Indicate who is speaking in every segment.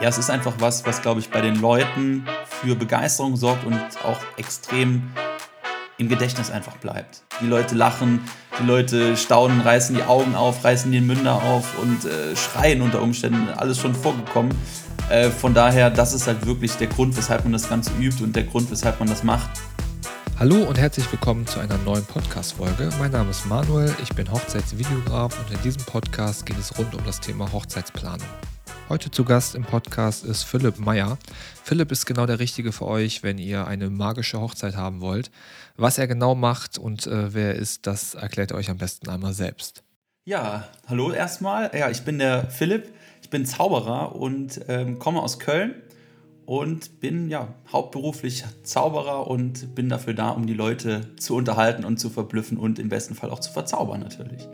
Speaker 1: ja, es ist einfach was, was, glaube ich, bei den Leuten für Begeisterung sorgt und auch extrem im Gedächtnis einfach bleibt. Die Leute lachen, die Leute staunen, reißen die Augen auf, reißen den Münder auf und äh, schreien unter Umständen. Alles schon vorgekommen. Äh, von daher, das ist halt wirklich der Grund, weshalb man das Ganze übt und der Grund, weshalb man das macht.
Speaker 2: Hallo und herzlich willkommen zu einer neuen Podcast-Folge. Mein Name ist Manuel, ich bin Hochzeitsvideograf und in diesem Podcast geht es rund um das Thema Hochzeitsplanung. Heute zu Gast im Podcast ist Philipp Meyer. Philipp ist genau der Richtige für euch, wenn ihr eine magische Hochzeit haben wollt. Was er genau macht und äh, wer er ist, das erklärt er euch am besten einmal selbst.
Speaker 1: Ja, hallo erstmal. Ja, ich bin der Philipp, ich bin Zauberer und ähm, komme aus Köln und bin ja hauptberuflich Zauberer und bin dafür da, um die Leute zu unterhalten und zu verblüffen und im besten Fall auch zu verzaubern natürlich.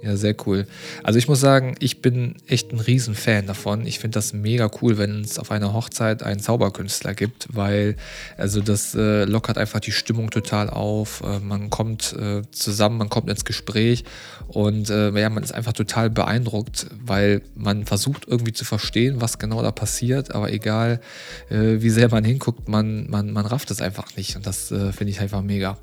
Speaker 2: Ja, sehr cool. Also ich muss sagen, ich bin echt ein Riesenfan davon. Ich finde das mega cool, wenn es auf einer Hochzeit einen Zauberkünstler gibt, weil also das äh, lockert einfach die Stimmung total auf. Äh, man kommt äh, zusammen, man kommt ins Gespräch und äh, ja, man ist einfach total beeindruckt, weil man versucht irgendwie zu verstehen, was genau da passiert, aber egal äh, wie sehr man hinguckt, man, man, man rafft es einfach nicht und das äh, finde ich einfach mega.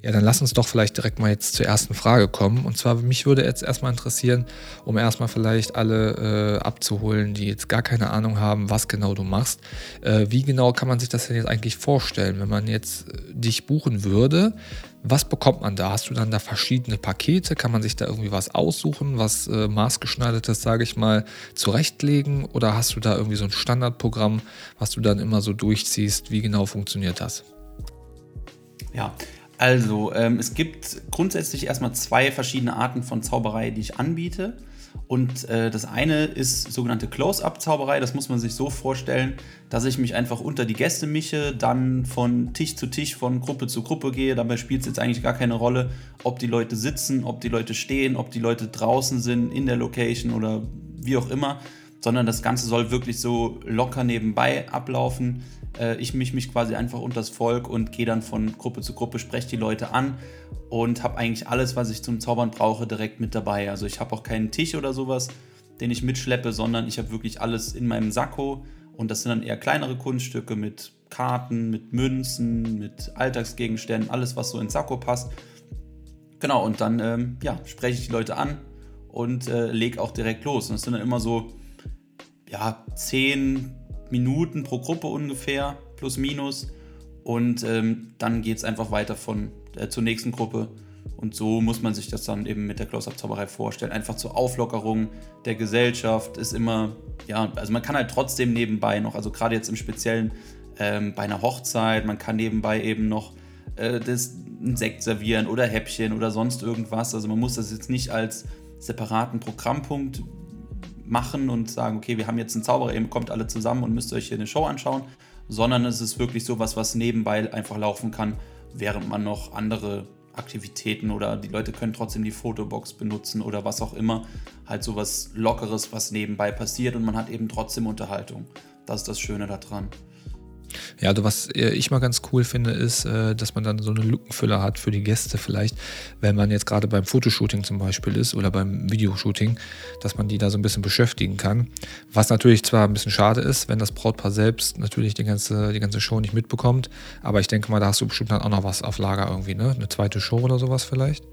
Speaker 2: Ja, dann lass uns doch vielleicht direkt mal jetzt zur ersten Frage kommen. Und zwar, mich würde jetzt erstmal interessieren, um erstmal vielleicht alle äh, abzuholen, die jetzt gar keine Ahnung haben, was genau du machst. Äh, wie genau kann man sich das denn jetzt eigentlich vorstellen, wenn man jetzt äh, dich buchen würde? Was bekommt man da? Hast du dann da verschiedene Pakete? Kann man sich da irgendwie was aussuchen, was äh, maßgeschneidertes, sage ich mal, zurechtlegen? Oder hast du da irgendwie so ein Standardprogramm, was du dann immer so durchziehst? Wie genau funktioniert das?
Speaker 1: Ja, also, ähm, es gibt grundsätzlich erstmal zwei verschiedene Arten von Zauberei, die ich anbiete. Und äh, das eine ist sogenannte Close-Up-Zauberei. Das muss man sich so vorstellen, dass ich mich einfach unter die Gäste mische, dann von Tisch zu Tisch, von Gruppe zu Gruppe gehe. Dabei spielt es jetzt eigentlich gar keine Rolle, ob die Leute sitzen, ob die Leute stehen, ob die Leute draußen sind, in der Location oder wie auch immer. Sondern das Ganze soll wirklich so locker nebenbei ablaufen äh, ich mische mich quasi einfach unter das Volk und gehe dann von Gruppe zu Gruppe, spreche die Leute an und habe eigentlich alles, was ich zum Zaubern brauche, direkt mit dabei. Also ich habe auch keinen Tisch oder sowas, den ich mitschleppe, sondern ich habe wirklich alles in meinem Sakko und das sind dann eher kleinere Kunststücke mit Karten, mit Münzen, mit Alltagsgegenständen, alles, was so ins Sakko passt. Genau, und dann ähm, ja, spreche ich die Leute an und äh, lege auch direkt los. Und das sind dann immer so ja, 10, Minuten pro Gruppe ungefähr, plus minus. Und ähm, dann geht es einfach weiter von äh, zur nächsten Gruppe. Und so muss man sich das dann eben mit der Close-Up-Zauberei vorstellen. Einfach zur Auflockerung der Gesellschaft ist immer, ja, also man kann halt trotzdem nebenbei noch, also gerade jetzt im Speziellen ähm, bei einer Hochzeit, man kann nebenbei eben noch äh, das, Sekt servieren oder Häppchen oder sonst irgendwas. Also man muss das jetzt nicht als separaten Programmpunkt machen und sagen, okay, wir haben jetzt einen Zauberer, ihr kommt alle zusammen und müsst euch hier eine Show anschauen, sondern es ist wirklich sowas, was nebenbei einfach laufen kann, während man noch andere Aktivitäten oder die Leute können trotzdem die Fotobox benutzen oder was auch immer. Halt sowas Lockeres, was nebenbei passiert und man hat eben trotzdem Unterhaltung. Das ist das Schöne daran.
Speaker 2: Ja, also was äh, ich mal ganz cool finde, ist, äh, dass man dann so eine Lückenfüller hat für die Gäste vielleicht, wenn man jetzt gerade beim Fotoshooting zum Beispiel ist oder beim Videoshooting, dass man die da so ein bisschen beschäftigen kann. Was natürlich zwar ein bisschen schade ist, wenn das Brautpaar selbst natürlich die ganze, die ganze Show nicht mitbekommt, aber ich denke mal, da hast du bestimmt dann auch noch was auf Lager irgendwie, ne? Eine zweite Show oder sowas vielleicht?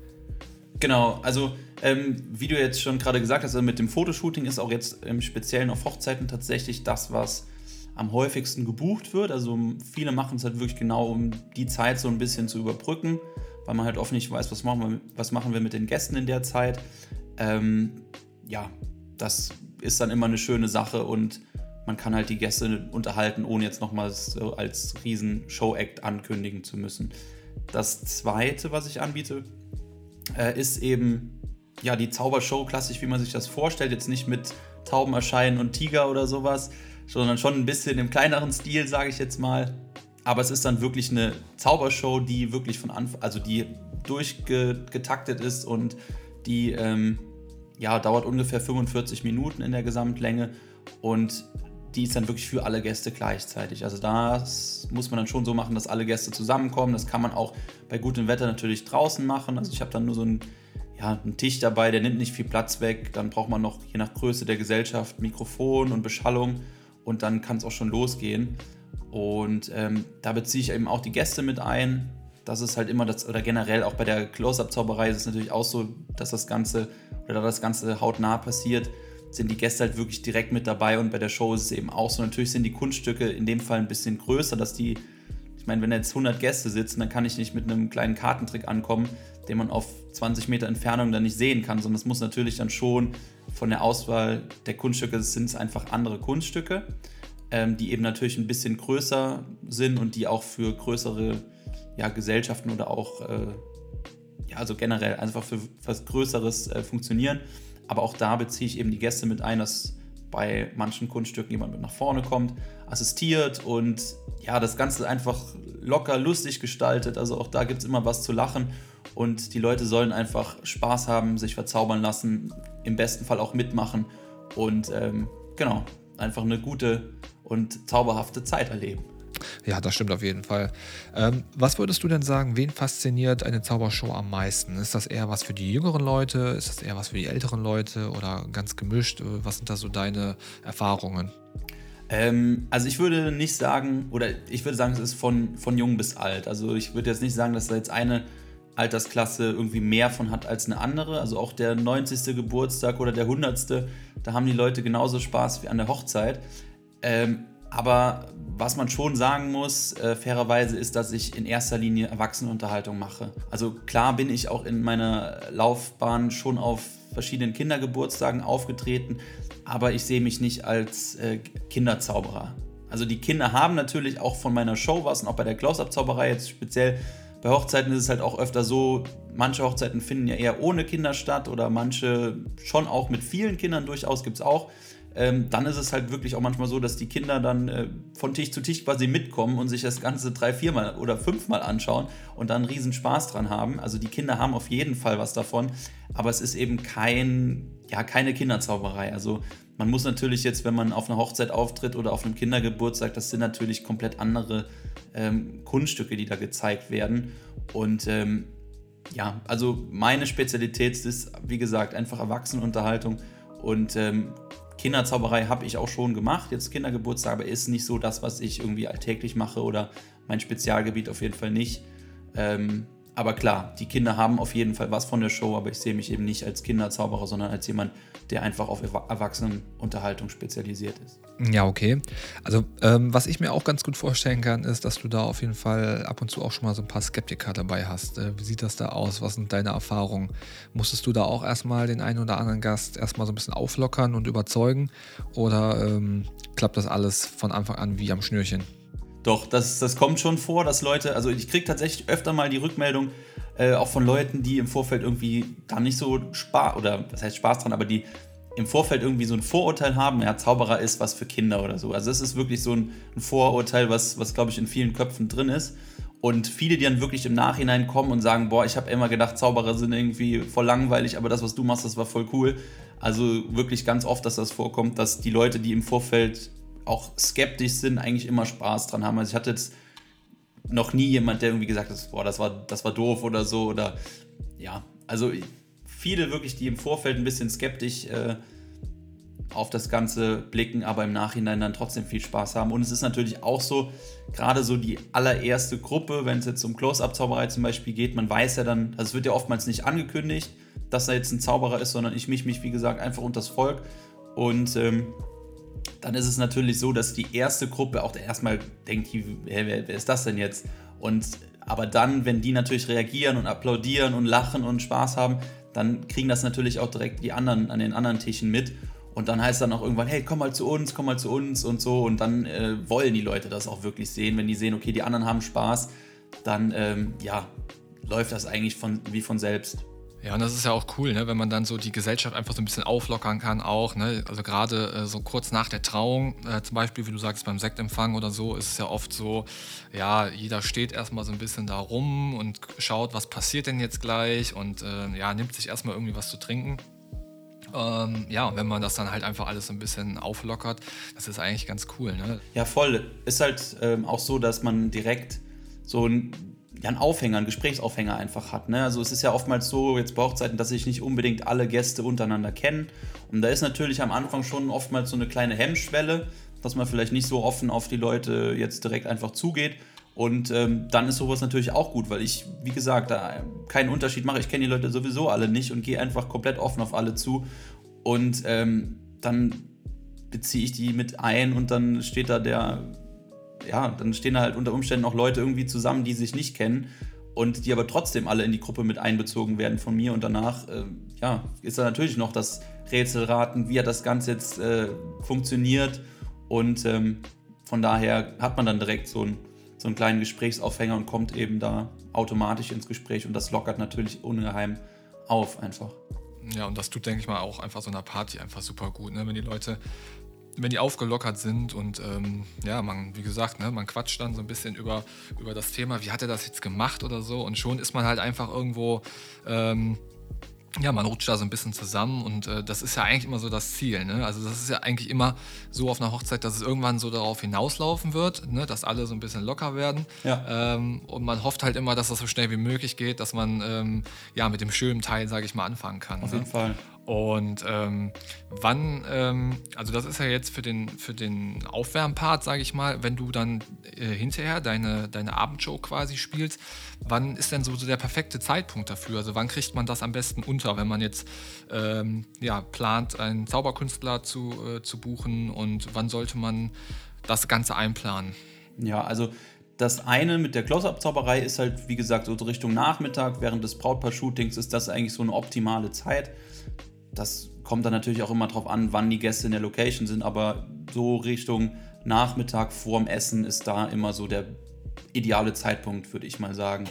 Speaker 1: Genau, also ähm, wie du jetzt schon gerade gesagt hast, also mit dem Fotoshooting ist auch jetzt im Speziellen auf Hochzeiten tatsächlich das, was am häufigsten gebucht wird. Also viele machen es halt wirklich genau, um die Zeit so ein bisschen zu überbrücken, weil man halt oft nicht weiß, was machen wir, was machen wir mit den Gästen in der Zeit. Ähm, ja, das ist dann immer eine schöne Sache und man kann halt die Gäste unterhalten, ohne jetzt nochmals als riesen Show-Act ankündigen zu müssen. Das zweite, was ich anbiete, äh, ist eben ja die Zaubershow, klassisch wie man sich das vorstellt, jetzt nicht mit Tauben erscheinen und Tiger oder sowas, sondern schon ein bisschen im kleineren Stil, sage ich jetzt mal. Aber es ist dann wirklich eine Zaubershow, die wirklich von Anfang, also die durchgetaktet ist und die ähm, ja, dauert ungefähr 45 Minuten in der Gesamtlänge und die ist dann wirklich für alle Gäste gleichzeitig. Also das muss man dann schon so machen, dass alle Gäste zusammenkommen. Das kann man auch bei gutem Wetter natürlich draußen machen. Also ich habe dann nur so ein, ja, ja, einen Tisch dabei, der nimmt nicht viel Platz weg. Dann braucht man noch, je nach Größe der Gesellschaft, Mikrofon und Beschallung und dann kann es auch schon losgehen. Und ähm, da beziehe ich eben auch die Gäste mit ein. Das ist halt immer das, oder generell auch bei der Close-Up-Zauberei ist es natürlich auch so, dass das Ganze, oder da das Ganze hautnah passiert, sind die Gäste halt wirklich direkt mit dabei und bei der Show ist es eben auch so. Natürlich sind die Kunststücke in dem Fall ein bisschen größer, dass die, ich meine, wenn jetzt 100 Gäste sitzen, dann kann ich nicht mit einem kleinen Kartentrick ankommen, den man auf 20 Meter Entfernung dann nicht sehen kann, sondern es muss natürlich dann schon von der Auswahl der Kunststücke, sind es einfach andere Kunststücke, ähm, die eben natürlich ein bisschen größer sind und die auch für größere ja, Gesellschaften oder auch, äh, ja, also generell einfach für was Größeres äh, funktionieren. Aber auch da beziehe ich eben die Gäste mit ein, dass bei manchen Kunststücken jemand mit nach vorne kommt, assistiert und ja, das Ganze einfach locker, lustig gestaltet. Also auch da gibt es immer was zu lachen und die Leute sollen einfach Spaß haben, sich verzaubern lassen, im besten Fall auch mitmachen und ähm, genau, einfach eine gute und zauberhafte Zeit erleben.
Speaker 2: Ja, das stimmt auf jeden Fall. Ähm, was würdest du denn sagen, wen fasziniert eine Zaubershow am meisten? Ist das eher was für die jüngeren Leute? Ist das eher was für die älteren Leute oder ganz gemischt? Was sind da so deine Erfahrungen?
Speaker 1: Ähm, also ich würde nicht sagen, oder ich würde sagen, es ist von, von jung bis alt. Also ich würde jetzt nicht sagen, dass da jetzt eine Altersklasse irgendwie mehr von hat als eine andere. Also auch der 90. Geburtstag oder der 100. Da haben die Leute genauso Spaß wie an der Hochzeit. Ähm, aber was man schon sagen muss, äh, fairerweise, ist, dass ich in erster Linie Erwachsenenunterhaltung mache. Also klar bin ich auch in meiner Laufbahn schon auf verschiedenen Kindergeburtstagen aufgetreten, aber ich sehe mich nicht als äh, Kinderzauberer. Also die Kinder haben natürlich auch von meiner Show was und auch bei der Close-Up-Zauberei jetzt speziell. Bei Hochzeiten ist es halt auch öfter so, manche Hochzeiten finden ja eher ohne Kinder statt oder manche schon auch mit vielen Kindern durchaus gibt es auch ähm, dann ist es halt wirklich auch manchmal so, dass die Kinder dann äh, von Tisch zu Tisch quasi mitkommen und sich das Ganze drei, viermal oder fünfmal anschauen und dann riesen Spaß dran haben. Also die Kinder haben auf jeden Fall was davon, aber es ist eben kein, ja, keine Kinderzauberei. Also man muss natürlich jetzt, wenn man auf einer Hochzeit auftritt oder auf einem Kindergeburtstag, das sind natürlich komplett andere ähm, Kunststücke, die da gezeigt werden. Und ähm, ja, also meine Spezialität ist, wie gesagt, einfach Erwachsenenunterhaltung und ähm, Kinderzauberei habe ich auch schon gemacht, jetzt Kindergeburtstag, aber ist nicht so das, was ich irgendwie alltäglich mache oder mein Spezialgebiet auf jeden Fall nicht. Ähm, aber klar, die Kinder haben auf jeden Fall was von der Show, aber ich sehe mich eben nicht als Kinderzauberer, sondern als jemand, der einfach auf Erwachsenenunterhaltung spezialisiert ist.
Speaker 2: Ja, okay. Also, ähm, was ich mir auch ganz gut vorstellen kann, ist, dass du da auf jeden Fall ab und zu auch schon mal so ein paar Skeptiker dabei hast. Äh, wie sieht das da aus? Was sind deine Erfahrungen? Musstest du da auch erstmal den einen oder anderen Gast erstmal so ein bisschen auflockern und überzeugen? Oder ähm, klappt das alles von Anfang an wie am Schnürchen?
Speaker 1: Doch, das, das kommt schon vor, dass Leute, also ich kriege tatsächlich öfter mal die Rückmeldung, äh, auch von Leuten, die im Vorfeld irgendwie da nicht so Spaß, oder was heißt Spaß dran, aber die im Vorfeld irgendwie so ein Vorurteil haben, ja, Zauberer ist was für Kinder oder so. Also das ist wirklich so ein, ein Vorurteil, was, was glaube ich in vielen Köpfen drin ist. Und viele, die dann wirklich im Nachhinein kommen und sagen, boah, ich habe immer gedacht, Zauberer sind irgendwie voll langweilig, aber das, was du machst, das war voll cool. Also wirklich ganz oft, dass das vorkommt, dass die Leute, die im Vorfeld auch skeptisch sind, eigentlich immer Spaß dran haben. Also ich hatte jetzt noch nie jemand, der irgendwie gesagt hat, boah, das war, das war doof oder so. Oder ja, also viele wirklich, die im Vorfeld ein bisschen skeptisch äh, auf das Ganze blicken, aber im Nachhinein dann trotzdem viel Spaß haben. Und es ist natürlich auch so, gerade so die allererste Gruppe, wenn es jetzt um Close-Up-Zauberei zum Beispiel geht, man weiß ja dann, also es wird ja oftmals nicht angekündigt, dass er jetzt ein Zauberer ist, sondern ich mich, mich wie gesagt, einfach unter das Volk. Und ähm, dann ist es natürlich so, dass die erste Gruppe auch erstmal denkt, hey, wer, wer ist das denn jetzt? Und aber dann, wenn die natürlich reagieren und applaudieren und lachen und Spaß haben, dann kriegen das natürlich auch direkt die anderen an den anderen Tischen mit. Und dann heißt dann auch irgendwann, hey, komm mal zu uns, komm mal zu uns und so. Und dann äh, wollen die Leute das auch wirklich sehen. Wenn die sehen, okay, die anderen haben Spaß, dann ähm, ja, läuft das eigentlich von, wie von selbst.
Speaker 2: Ja, und das ist ja auch cool, ne? wenn man dann so die Gesellschaft einfach so ein bisschen auflockern kann auch. Ne? Also gerade äh, so kurz nach der Trauung, äh, zum Beispiel, wie du sagst, beim Sektempfang oder so, ist es ja oft so, ja, jeder steht erstmal so ein bisschen da rum und schaut, was passiert denn jetzt gleich und äh, ja, nimmt sich erstmal irgendwie was zu trinken. Ähm, ja, und wenn man das dann halt einfach alles so ein bisschen auflockert, das ist eigentlich ganz cool. Ne?
Speaker 1: Ja, voll. Ist halt ähm, auch so, dass man direkt so ein ja, einen Aufhänger, einen Gesprächsaufhänger einfach hat. Ne? Also es ist ja oftmals so, jetzt bei Hochzeiten, dass sich nicht unbedingt alle Gäste untereinander kennen. Und da ist natürlich am Anfang schon oftmals so eine kleine Hemmschwelle, dass man vielleicht nicht so offen auf die Leute jetzt direkt einfach zugeht. Und ähm, dann ist sowas natürlich auch gut, weil ich, wie gesagt, da keinen Unterschied mache. Ich kenne die Leute sowieso alle nicht und gehe einfach komplett offen auf alle zu. Und ähm, dann beziehe ich die mit ein und dann steht da der, ja, dann stehen da halt unter Umständen auch Leute irgendwie zusammen, die sich nicht kennen und die aber trotzdem alle in die Gruppe mit einbezogen werden von mir. Und danach, äh, ja, ist da natürlich noch das Rätselraten, wie hat das Ganze jetzt äh, funktioniert. Und ähm, von daher hat man dann direkt so ein so einen kleinen Gesprächsaufhänger und kommt eben da automatisch ins Gespräch und das lockert natürlich ungeheim auf einfach.
Speaker 2: Ja, und das tut, denke ich mal, auch einfach so einer Party einfach super gut, ne? wenn die Leute, wenn die aufgelockert sind und ähm, ja, man, wie gesagt, ne, man quatscht dann so ein bisschen über, über das Thema, wie hat er das jetzt gemacht oder so und schon ist man halt einfach irgendwo ähm, ja, man rutscht da so ein bisschen zusammen und äh, das ist ja eigentlich immer so das Ziel. Ne? Also das ist ja eigentlich immer so auf einer Hochzeit, dass es irgendwann so darauf hinauslaufen wird, ne? dass alle so ein bisschen locker werden. Ja. Ähm, und man hofft halt immer, dass das so schnell wie möglich geht, dass man ähm, ja mit dem schönen Teil, sage ich mal, anfangen kann.
Speaker 1: Auf ne? jeden Fall.
Speaker 2: Und ähm, wann, ähm, also das ist ja jetzt für den, für den Aufwärmpart, sage ich mal, wenn du dann äh, hinterher deine, deine Abendshow quasi spielst, wann ist denn so, so der perfekte Zeitpunkt dafür? Also wann kriegt man das am besten unter, wenn man jetzt ähm, ja, plant, einen Zauberkünstler zu, äh, zu buchen und wann sollte man das Ganze einplanen?
Speaker 1: Ja, also das eine mit der Close-Up-Zauberei ist halt, wie gesagt, so Richtung Nachmittag, während des Brautpaar-Shootings ist das eigentlich so eine optimale Zeit das kommt dann natürlich auch immer darauf an, wann die Gäste in der Location sind, aber so Richtung Nachmittag vorm Essen ist da immer so der ideale Zeitpunkt, würde ich mal sagen.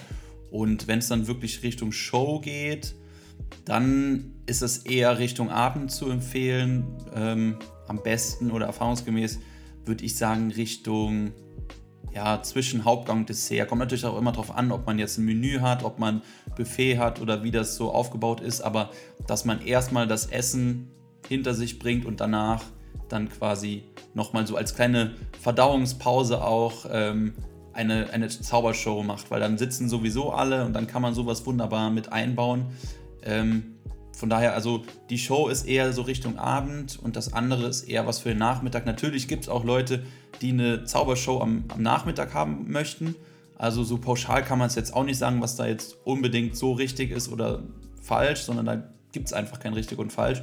Speaker 1: Und wenn es dann wirklich Richtung Show geht, dann ist es eher Richtung Abend zu empfehlen. Ähm, am besten oder erfahrungsgemäß würde ich sagen Richtung ja, zwischen Hauptgang und Dessert. Kommt natürlich auch immer darauf an, ob man jetzt ein Menü hat, ob man Buffet hat oder wie das so aufgebaut ist, aber dass man erstmal das Essen hinter sich bringt und danach dann quasi nochmal so als kleine Verdauungspause auch ähm, eine, eine Zaubershow macht, weil dann sitzen sowieso alle und dann kann man sowas wunderbar mit einbauen. Ähm, von daher, also die Show ist eher so Richtung Abend und das andere ist eher was für den Nachmittag. Natürlich gibt es auch Leute, die eine Zaubershow am, am Nachmittag haben möchten. Also so pauschal kann man es jetzt auch nicht sagen, was da jetzt unbedingt so richtig ist oder falsch, sondern da gibt es einfach kein richtig und falsch.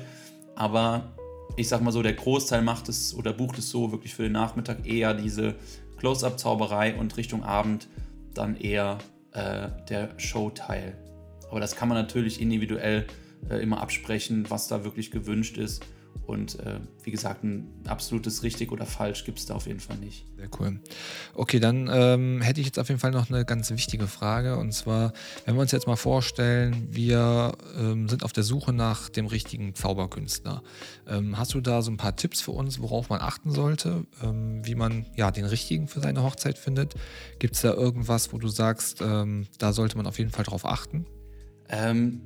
Speaker 1: Aber ich sag mal so, der Großteil macht es oder bucht es so wirklich für den Nachmittag eher diese Close-Up-Zauberei und Richtung Abend dann eher äh, der Showteil. Aber das kann man natürlich individuell immer absprechen, was da wirklich gewünscht ist. Und äh, wie gesagt, ein absolutes richtig oder falsch gibt es da auf jeden Fall nicht.
Speaker 2: Sehr cool. Okay, dann ähm, hätte ich jetzt auf jeden Fall noch eine ganz wichtige Frage. Und zwar, wenn wir uns jetzt mal vorstellen, wir ähm, sind auf der Suche nach dem richtigen Zauberkünstler. Ähm, hast du da so ein paar Tipps für uns, worauf man achten sollte, ähm, wie man ja den richtigen für seine Hochzeit findet? Gibt es da irgendwas, wo du sagst, ähm, da sollte man auf jeden Fall drauf achten?
Speaker 1: Ähm,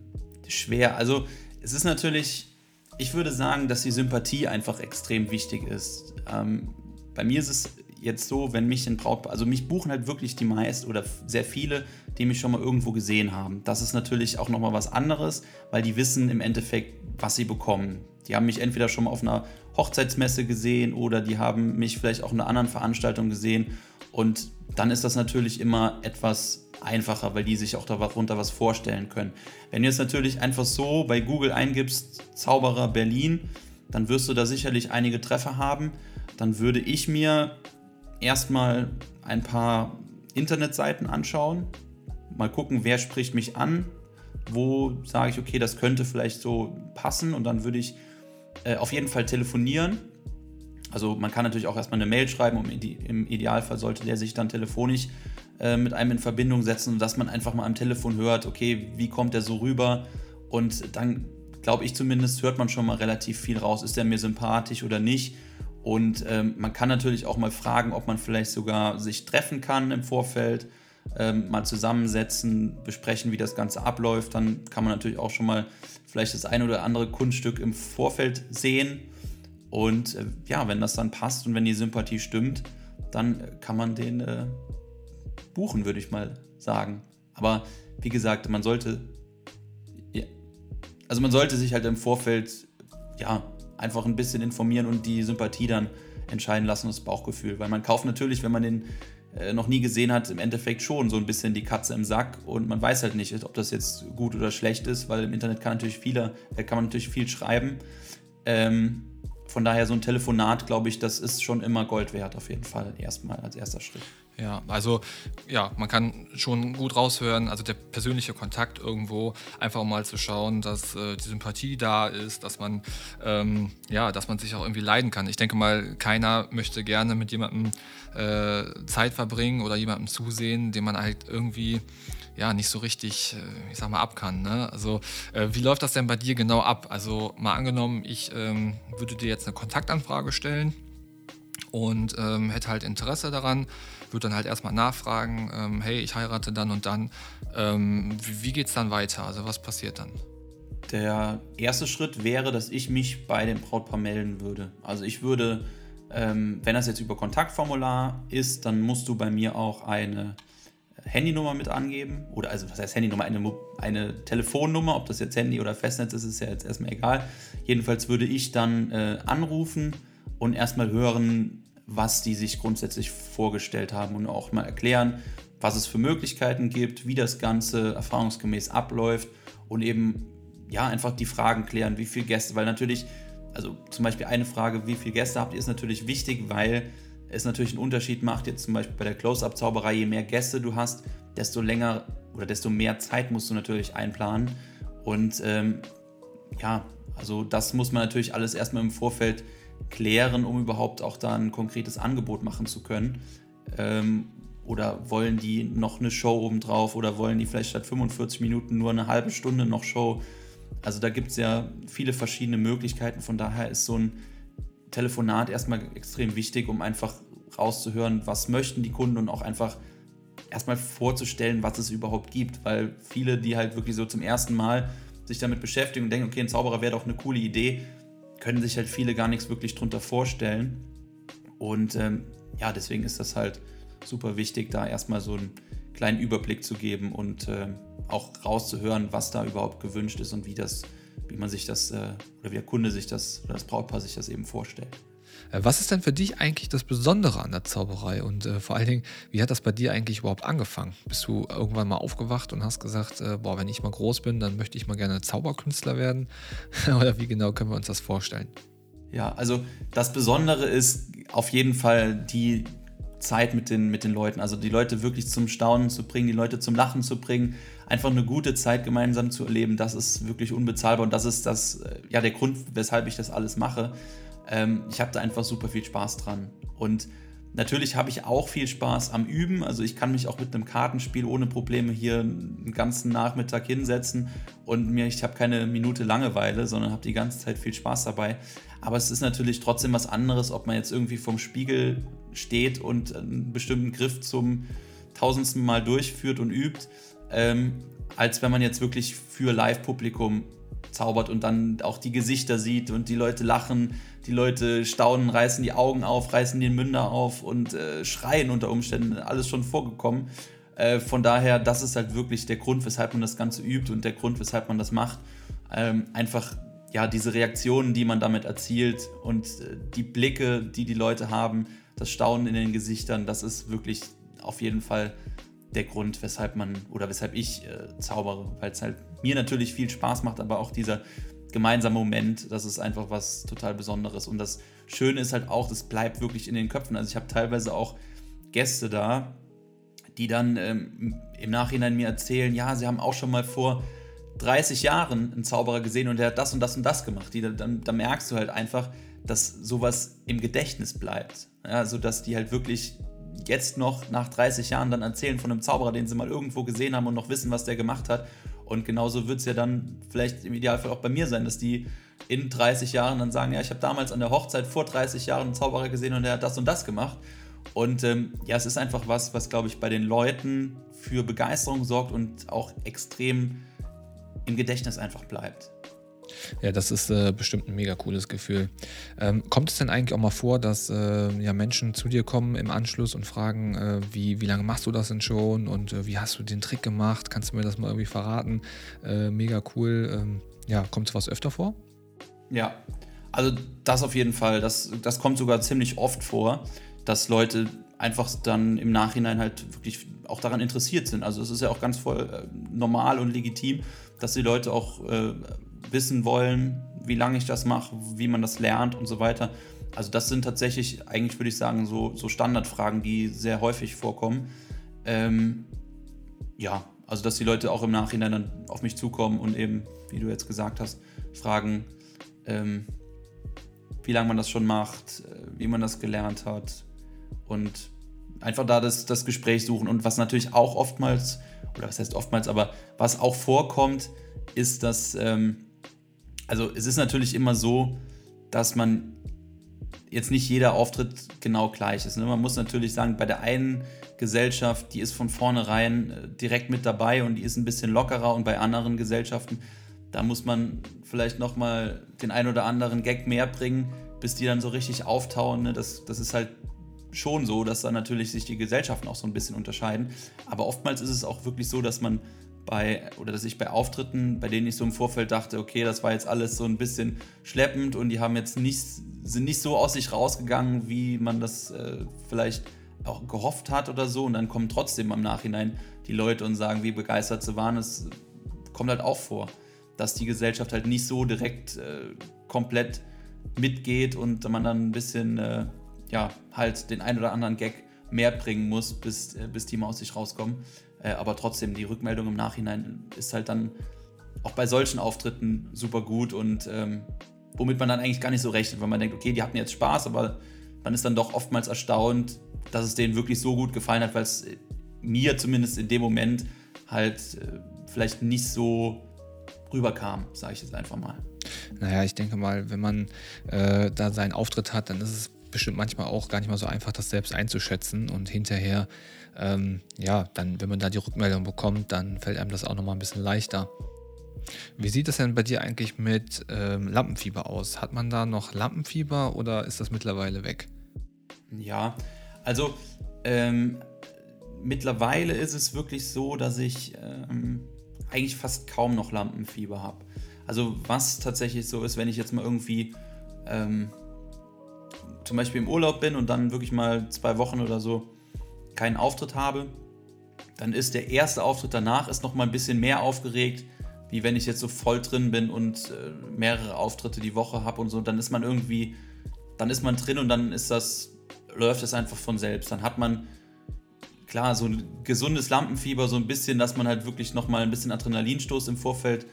Speaker 1: schwer. Also es ist natürlich, ich würde sagen, dass die Sympathie einfach extrem wichtig ist. Ähm, bei mir ist es jetzt so, wenn mich ein Brautpaar, also mich buchen halt wirklich die meisten oder sehr viele, die mich schon mal irgendwo gesehen haben. Das ist natürlich auch nochmal was anderes, weil die wissen im Endeffekt, was sie bekommen. Die haben mich entweder schon mal auf einer Hochzeitsmesse gesehen oder die haben mich vielleicht auch in einer anderen Veranstaltung gesehen. Und dann ist das natürlich immer etwas einfacher, weil die sich auch darunter was vorstellen können. Wenn du jetzt natürlich einfach so bei Google eingibst, Zauberer Berlin, dann wirst du da sicherlich einige Treffer haben. Dann würde ich mir erstmal ein paar Internetseiten anschauen, mal gucken, wer spricht mich an, wo sage ich, okay, das könnte vielleicht so passen und dann würde ich äh, auf jeden Fall telefonieren. Also man kann natürlich auch erstmal eine Mail schreiben und im Idealfall sollte der sich dann telefonisch äh, mit einem in Verbindung setzen, dass man einfach mal am Telefon hört, okay, wie kommt der so rüber? Und dann glaube ich zumindest, hört man schon mal relativ viel raus, ist der mir sympathisch oder nicht. Und ähm, man kann natürlich auch mal fragen, ob man vielleicht sogar sich treffen kann im Vorfeld, ähm, mal zusammensetzen, besprechen, wie das Ganze abläuft. Dann kann man natürlich auch schon mal vielleicht das ein oder andere Kunststück im Vorfeld sehen. Und äh, ja, wenn das dann passt und wenn die Sympathie stimmt, dann kann man den äh, buchen, würde ich mal sagen. Aber wie gesagt, man sollte, ja, also man sollte sich halt im Vorfeld, ja, einfach ein bisschen informieren und die Sympathie dann entscheiden lassen, das Bauchgefühl. Weil man kauft natürlich, wenn man den äh, noch nie gesehen hat, im Endeffekt schon so ein bisschen die Katze im Sack und man weiß halt nicht, ob das jetzt gut oder schlecht ist, weil im Internet kann natürlich viele, kann man natürlich viel schreiben. Ähm, von daher so ein Telefonat, glaube ich, das ist schon immer Gold wert auf jeden Fall erstmal als erster Schritt.
Speaker 2: Ja, also ja, man kann schon gut raushören, also der persönliche Kontakt irgendwo, einfach mal zu schauen, dass äh, die Sympathie da ist, dass man ähm, ja, dass man sich auch irgendwie leiden kann. Ich denke mal, keiner möchte gerne mit jemandem äh, Zeit verbringen oder jemandem zusehen, den man halt irgendwie ja nicht so richtig, äh, ich sag mal, ab kann. Ne? Also äh, wie läuft das denn bei dir genau ab? Also mal angenommen, ich ähm, würde dir jetzt eine Kontaktanfrage stellen und ähm, hätte halt Interesse daran, würde dann halt erstmal nachfragen, ähm, hey, ich heirate dann und dann. Ähm, wie, wie geht es dann weiter? Also was passiert dann?
Speaker 1: Der erste Schritt wäre, dass ich mich bei dem Brautpaar melden würde. Also ich würde, ähm, wenn das jetzt über Kontaktformular ist, dann musst du bei mir auch eine Handynummer mit angeben. Oder also was heißt Handynummer? Eine, eine Telefonnummer, ob das jetzt Handy oder Festnetz ist, ist ja jetzt erstmal egal. Jedenfalls würde ich dann äh, anrufen und erstmal hören, was die sich grundsätzlich vorgestellt haben und auch mal erklären, was es für Möglichkeiten gibt, wie das Ganze erfahrungsgemäß abläuft und eben ja einfach die Fragen klären, wie viele Gäste, weil natürlich, also zum Beispiel eine Frage, wie viele Gäste habt ihr, ist natürlich wichtig, weil es natürlich einen Unterschied macht, jetzt zum Beispiel bei der Close-Up-Zauberei, je mehr Gäste du hast, desto länger oder desto mehr Zeit musst du natürlich einplanen. Und ähm, ja, also das muss man natürlich alles erstmal im Vorfeld klären, um überhaupt auch da ein konkretes Angebot machen zu können. Ähm, oder wollen die noch eine Show obendrauf oder wollen die vielleicht statt 45 Minuten nur eine halbe Stunde noch Show? Also da gibt es ja viele verschiedene Möglichkeiten. Von daher ist so ein Telefonat erstmal extrem wichtig, um einfach rauszuhören, was möchten die Kunden und auch einfach erstmal vorzustellen, was es überhaupt gibt. Weil viele, die halt wirklich so zum ersten Mal sich damit beschäftigen und denken, okay, ein Zauberer wäre doch eine coole Idee, können sich halt viele gar nichts wirklich drunter vorstellen. Und ähm, ja, deswegen ist das halt super wichtig, da erstmal so einen kleinen Überblick zu geben und äh, auch rauszuhören, was da überhaupt gewünscht ist und wie das wie man sich das, äh, oder wie der Kunde sich das, oder das Brautpaar sich das eben vorstellt.
Speaker 2: Äh, was ist denn für dich eigentlich das Besondere an der Zauberei und äh, vor allen Dingen, wie hat das bei dir eigentlich überhaupt angefangen? Bist du irgendwann mal aufgewacht und hast gesagt, äh, boah, wenn ich mal groß bin, dann möchte ich mal gerne Zauberkünstler werden? Oder wie genau können wir uns das vorstellen?
Speaker 1: Ja, also das Besondere ist auf jeden Fall die Zeit mit den, mit den Leuten, also die Leute wirklich zum Staunen zu bringen, die Leute zum Lachen zu bringen, einfach eine gute Zeit gemeinsam zu erleben, das ist wirklich unbezahlbar und das ist das, äh, ja, der Grund, weshalb ich das alles mache. Ähm, ich habe da einfach super viel Spaß dran. Und natürlich habe ich auch viel Spaß am Üben. Also ich kann mich auch mit einem Kartenspiel ohne Probleme hier einen ganzen Nachmittag hinsetzen und mir, ich habe keine Minute Langeweile, sondern habe die ganze Zeit viel Spaß dabei. Aber es ist natürlich trotzdem was anderes, ob man jetzt irgendwie vorm Spiegel steht und einen bestimmten Griff zum tausendsten Mal durchführt und übt ähm, als wenn man jetzt wirklich für Live-Publikum zaubert und dann auch die Gesichter sieht und die Leute lachen, die Leute staunen, reißen die Augen auf, reißen den Münder auf und äh, schreien unter Umständen, alles schon vorgekommen. Äh, von daher, das ist halt wirklich der Grund, weshalb man das Ganze übt und der Grund, weshalb man das macht. Ähm, einfach, ja, diese Reaktionen, die man damit erzielt und äh, die Blicke, die die Leute haben, das Staunen in den Gesichtern, das ist wirklich auf jeden Fall der Grund, weshalb man oder weshalb ich äh, zaubere, weil es halt mir natürlich viel Spaß macht, aber auch dieser gemeinsame Moment, das ist einfach was total Besonderes. Und das Schöne ist halt auch, das bleibt wirklich in den Köpfen. Also ich habe teilweise auch Gäste da, die dann ähm, im Nachhinein mir erzählen, ja, sie haben auch schon mal vor 30 Jahren einen Zauberer gesehen und der hat das und das und das gemacht. Die, dann, dann merkst du halt einfach, dass sowas im Gedächtnis bleibt. Ja, sodass die halt wirklich jetzt noch nach 30 Jahren dann erzählen von einem Zauberer, den sie mal irgendwo gesehen haben und noch wissen, was der gemacht hat. Und genauso wird es ja dann vielleicht im Idealfall auch bei mir sein, dass die in 30 Jahren dann sagen, ja, ich habe damals an der Hochzeit vor 30 Jahren einen Zauberer gesehen und der hat das und das gemacht. Und ähm, ja, es ist einfach was, was, glaube ich, bei den Leuten für Begeisterung sorgt und auch extrem im Gedächtnis einfach bleibt.
Speaker 2: Ja, das ist äh, bestimmt ein mega cooles Gefühl. Ähm, kommt es denn eigentlich auch mal vor, dass äh, ja, Menschen zu dir kommen im Anschluss und fragen, äh, wie, wie lange machst du das denn schon und äh, wie hast du den Trick gemacht? Kannst du mir das mal irgendwie verraten? Äh, mega cool. Ähm, ja, kommt sowas öfter vor?
Speaker 1: Ja, also das auf jeden Fall. Das, das kommt sogar ziemlich oft vor, dass Leute einfach dann im Nachhinein halt wirklich auch daran interessiert sind. Also es ist ja auch ganz voll äh, normal und legitim, dass die Leute auch wissen wollen, wie lange ich das mache, wie man das lernt und so weiter. Also das sind tatsächlich, eigentlich würde ich sagen, so, so Standardfragen, die sehr häufig vorkommen. Ähm, ja, also dass die Leute auch im Nachhinein dann auf mich zukommen und eben, wie du jetzt gesagt hast, fragen, ähm, wie lange man das schon macht, äh, wie man das gelernt hat und einfach da das, das Gespräch suchen. Und was natürlich auch oftmals, oder was heißt oftmals, aber was auch vorkommt, ist, dass ähm, also es ist natürlich immer so, dass man jetzt nicht jeder Auftritt genau gleich ist. Ne? Man muss natürlich sagen, bei der einen Gesellschaft, die ist von vornherein äh, direkt mit dabei und die ist ein bisschen lockerer und bei anderen Gesellschaften, da muss man vielleicht nochmal den ein oder anderen Gag mehr bringen, bis die dann so richtig auftauen. Ne? Das, das ist halt schon so, dass da natürlich sich die Gesellschaften auch so ein bisschen unterscheiden. Aber oftmals ist es auch wirklich so, dass man bei, oder dass ich bei Auftritten, bei denen ich so im Vorfeld dachte, okay, das war jetzt alles so ein bisschen schleppend und die haben jetzt nicht, sind nicht so aus sich rausgegangen, wie man das äh, vielleicht auch gehofft hat oder so. Und dann kommen trotzdem im Nachhinein die Leute und sagen, wie begeistert sie waren. Es kommt halt auch vor, dass die Gesellschaft halt nicht so direkt äh, komplett mitgeht und man dann ein bisschen, äh, ja, halt den ein oder anderen Gag mehr bringen muss, bis, äh, bis die mal aus sich rauskommen. Äh, aber trotzdem, die Rückmeldung im Nachhinein ist halt dann auch bei solchen Auftritten super gut und ähm, womit man dann eigentlich gar nicht so rechnet, weil man denkt, okay, die hatten jetzt Spaß, aber man ist dann doch oftmals erstaunt, dass es denen wirklich so gut gefallen hat, weil es mir zumindest in dem Moment halt äh, vielleicht nicht so rüberkam, sage ich jetzt einfach mal.
Speaker 2: Naja, ich denke mal, wenn man äh, da seinen Auftritt hat, dann ist es bestimmt manchmal auch gar nicht mal so einfach, das selbst einzuschätzen und hinterher ähm, ja, dann, wenn man da die Rückmeldung bekommt, dann fällt einem das auch nochmal ein bisschen leichter. Wie sieht es denn bei dir eigentlich mit ähm, Lampenfieber aus? Hat man da noch Lampenfieber oder ist das mittlerweile weg?
Speaker 1: Ja, also ähm, mittlerweile ist es wirklich so, dass ich ähm, eigentlich fast kaum noch Lampenfieber habe. Also was tatsächlich so ist, wenn ich jetzt mal irgendwie ähm, zum Beispiel im Urlaub bin und dann wirklich mal zwei Wochen oder so keinen Auftritt habe, dann ist der erste Auftritt danach ist noch mal ein bisschen mehr aufgeregt, wie wenn ich jetzt so voll drin bin und äh, mehrere Auftritte die Woche habe und so. Dann ist man irgendwie, dann ist man drin und dann ist das, läuft das einfach von selbst. Dann hat man klar so ein gesundes Lampenfieber, so ein bisschen, dass man halt wirklich noch mal ein bisschen Adrenalinstoß im Vorfeld.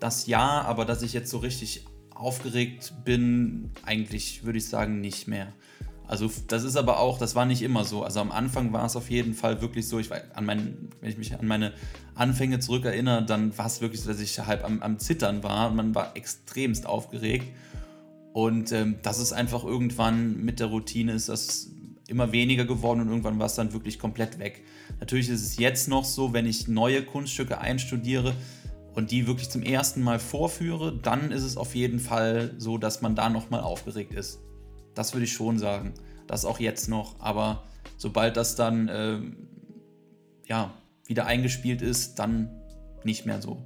Speaker 1: Das ja, aber dass ich jetzt so richtig aufgeregt bin, eigentlich würde ich sagen nicht mehr. Also das ist aber auch, das war nicht immer so. Also am Anfang war es auf jeden Fall wirklich so, ich an mein, wenn ich mich an meine Anfänge zurückerinnere, dann war es wirklich so, dass ich halb am, am Zittern war man war extremst aufgeregt. Und ähm, das ist einfach irgendwann mit der Routine ist das immer weniger geworden und irgendwann war es dann wirklich komplett weg. Natürlich ist es jetzt noch so, wenn ich neue Kunststücke einstudiere und die wirklich zum ersten Mal vorführe, dann ist es auf jeden Fall so, dass man da nochmal aufgeregt ist. Das würde ich schon sagen. Das auch jetzt noch. Aber sobald das dann äh, ja, wieder eingespielt ist, dann nicht mehr so.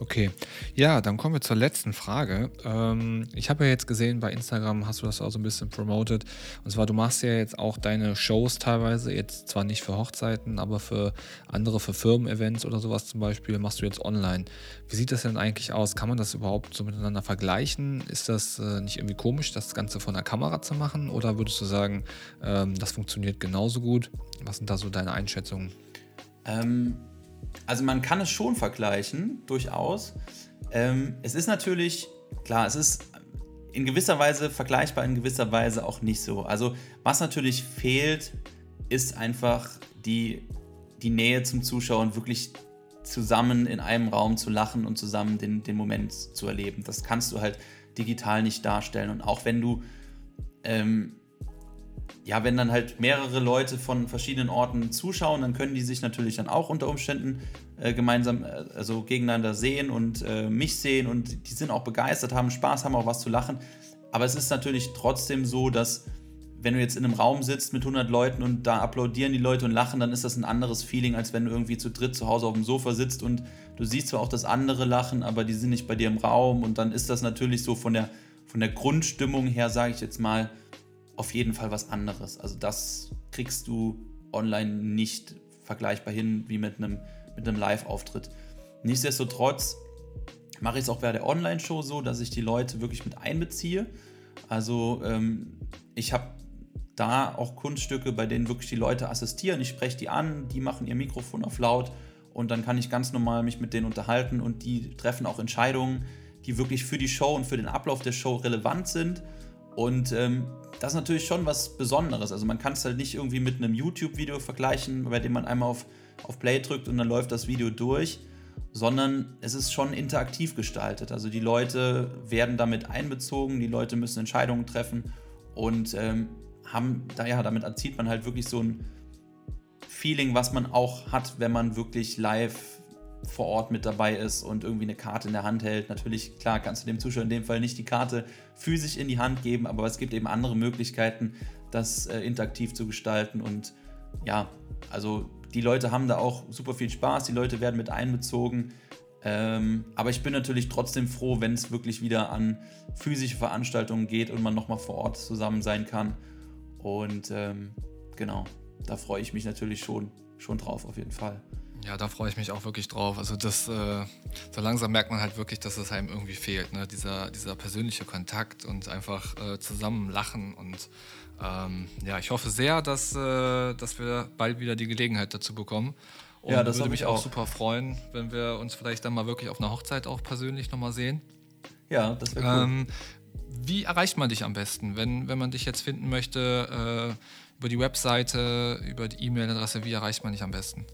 Speaker 2: Okay, ja, dann kommen wir zur letzten Frage. Ähm, ich habe ja jetzt gesehen, bei Instagram hast du das auch so ein bisschen promoted. Und zwar, du machst ja jetzt auch deine Shows teilweise, jetzt zwar nicht für Hochzeiten, aber für andere, für Firmen-Events oder sowas zum Beispiel, machst du jetzt online. Wie sieht das denn eigentlich aus? Kann man das überhaupt so miteinander vergleichen? Ist das äh, nicht irgendwie komisch, das Ganze von der Kamera zu machen? Oder würdest du sagen, ähm, das funktioniert genauso gut? Was sind da so deine Einschätzungen?
Speaker 1: Ähm also man kann es schon vergleichen, durchaus. Ähm, es ist natürlich, klar, es ist in gewisser Weise vergleichbar, in gewisser Weise auch nicht so. Also was natürlich fehlt, ist einfach die, die Nähe zum Zuschauer und wirklich zusammen in einem Raum zu lachen und zusammen den, den Moment zu erleben. Das kannst du halt digital nicht darstellen. Und auch wenn du ähm, ja, wenn dann halt mehrere Leute von verschiedenen Orten zuschauen, dann können die sich natürlich dann auch unter Umständen äh, gemeinsam, äh, also gegeneinander sehen und äh, mich sehen und die sind auch begeistert, haben Spaß, haben auch was zu lachen. Aber es ist natürlich trotzdem so, dass wenn du jetzt in einem Raum sitzt mit 100 Leuten und da applaudieren die Leute und lachen, dann ist das ein anderes Feeling, als wenn du irgendwie zu dritt zu Hause auf dem Sofa sitzt und du siehst zwar auch das andere lachen, aber die sind nicht bei dir im Raum und dann ist das natürlich so von der, von der Grundstimmung her, sage ich jetzt mal, auf jeden Fall was anderes. Also das kriegst du online nicht vergleichbar hin wie mit einem, mit einem Live-Auftritt. Nichtsdestotrotz mache ich es auch bei der Online-Show so, dass ich die Leute wirklich mit einbeziehe. Also ähm, ich habe da auch Kunststücke, bei denen wirklich die Leute assistieren. Ich spreche die an, die machen ihr Mikrofon auf laut und dann kann ich ganz normal mich mit denen unterhalten und die treffen auch Entscheidungen, die wirklich für die Show und für den Ablauf der Show relevant sind. Und ähm, das ist natürlich schon was Besonderes. Also man kann es halt nicht irgendwie mit einem YouTube-Video vergleichen, bei dem man einmal auf, auf Play drückt und dann läuft das Video durch, sondern es ist schon interaktiv gestaltet. Also die Leute werden damit einbezogen, die Leute müssen Entscheidungen treffen und ähm, haben, ja, damit erzielt man halt wirklich so ein Feeling, was man auch hat, wenn man wirklich live vor Ort mit dabei ist und irgendwie eine Karte in der Hand hält. Natürlich, klar, kannst du dem Zuschauer in dem Fall nicht die Karte physisch in die Hand geben, aber es gibt eben andere Möglichkeiten, das äh, interaktiv zu gestalten. Und ja, also die Leute haben da auch super viel Spaß, die Leute werden mit einbezogen. Ähm, aber ich bin natürlich trotzdem froh, wenn es wirklich wieder an physische Veranstaltungen geht und man nochmal vor Ort zusammen sein kann. Und ähm, genau, da freue ich mich natürlich schon, schon drauf, auf jeden Fall.
Speaker 2: Ja, da freue ich mich auch wirklich drauf. Also das, äh, so langsam merkt man halt wirklich, dass es einem irgendwie fehlt. Ne? Dieser, dieser persönliche Kontakt und einfach äh, zusammen lachen. Und ähm, ja, ich hoffe sehr, dass, äh, dass wir bald wieder die Gelegenheit dazu bekommen. Und ja, das würde mich auch super freuen, wenn wir uns vielleicht dann mal wirklich auf einer Hochzeit auch persönlich nochmal sehen.
Speaker 1: Ja, das wäre cool. Ähm,
Speaker 2: wie erreicht man dich am besten, wenn, wenn man dich jetzt finden möchte? Äh, über die Webseite, über die E-Mail-Adresse, wie erreicht man dich am besten?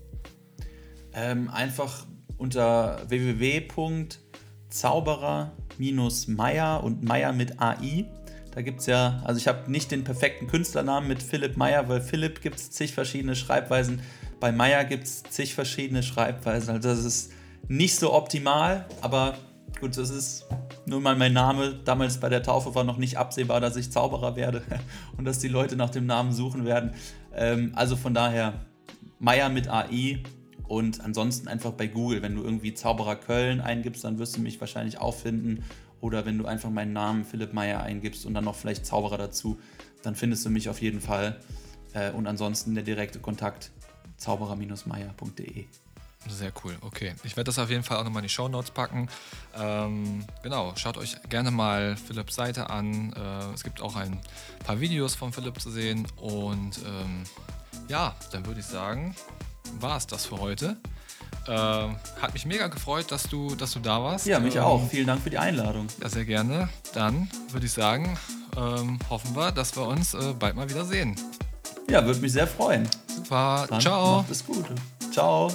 Speaker 1: Ähm, einfach unter www.zauberer-meier und Meier mit AI. Da gibt es ja, also ich habe nicht den perfekten Künstlernamen mit Philipp Meier, weil Philipp gibt es zig verschiedene Schreibweisen. Bei Meier gibt es zig verschiedene Schreibweisen. Also das ist nicht so optimal, aber gut, das ist nur mal mein Name. Damals bei der Taufe war noch nicht absehbar, dass ich Zauberer werde und dass die Leute nach dem Namen suchen werden. Ähm, also von daher Meier mit AI und ansonsten einfach bei Google, wenn du irgendwie Zauberer Köln eingibst, dann wirst du mich wahrscheinlich auch finden. Oder wenn du einfach meinen Namen Philipp Meyer eingibst und dann noch vielleicht Zauberer dazu, dann findest du mich auf jeden Fall. Äh, und ansonsten der direkte Kontakt zauberer-meier.de.
Speaker 2: Sehr cool, okay. Ich werde das auf jeden Fall auch nochmal in die Show Notes packen. Ähm, genau, schaut euch gerne mal Philipps Seite an. Äh, es gibt auch ein paar Videos von Philipp zu sehen. Und ähm, ja, dann würde ich sagen, war es das für heute. Äh, hat mich mega gefreut, dass du, dass du da warst.
Speaker 1: Ja, mich ähm, auch. Vielen Dank für die Einladung.
Speaker 2: Ja, sehr gerne. Dann würde ich sagen, ähm, hoffen wir, dass wir uns äh, bald mal wieder sehen.
Speaker 1: Ja, würde mich sehr freuen.
Speaker 2: Super. Dann Ciao.
Speaker 1: Macht es gut. Ciao.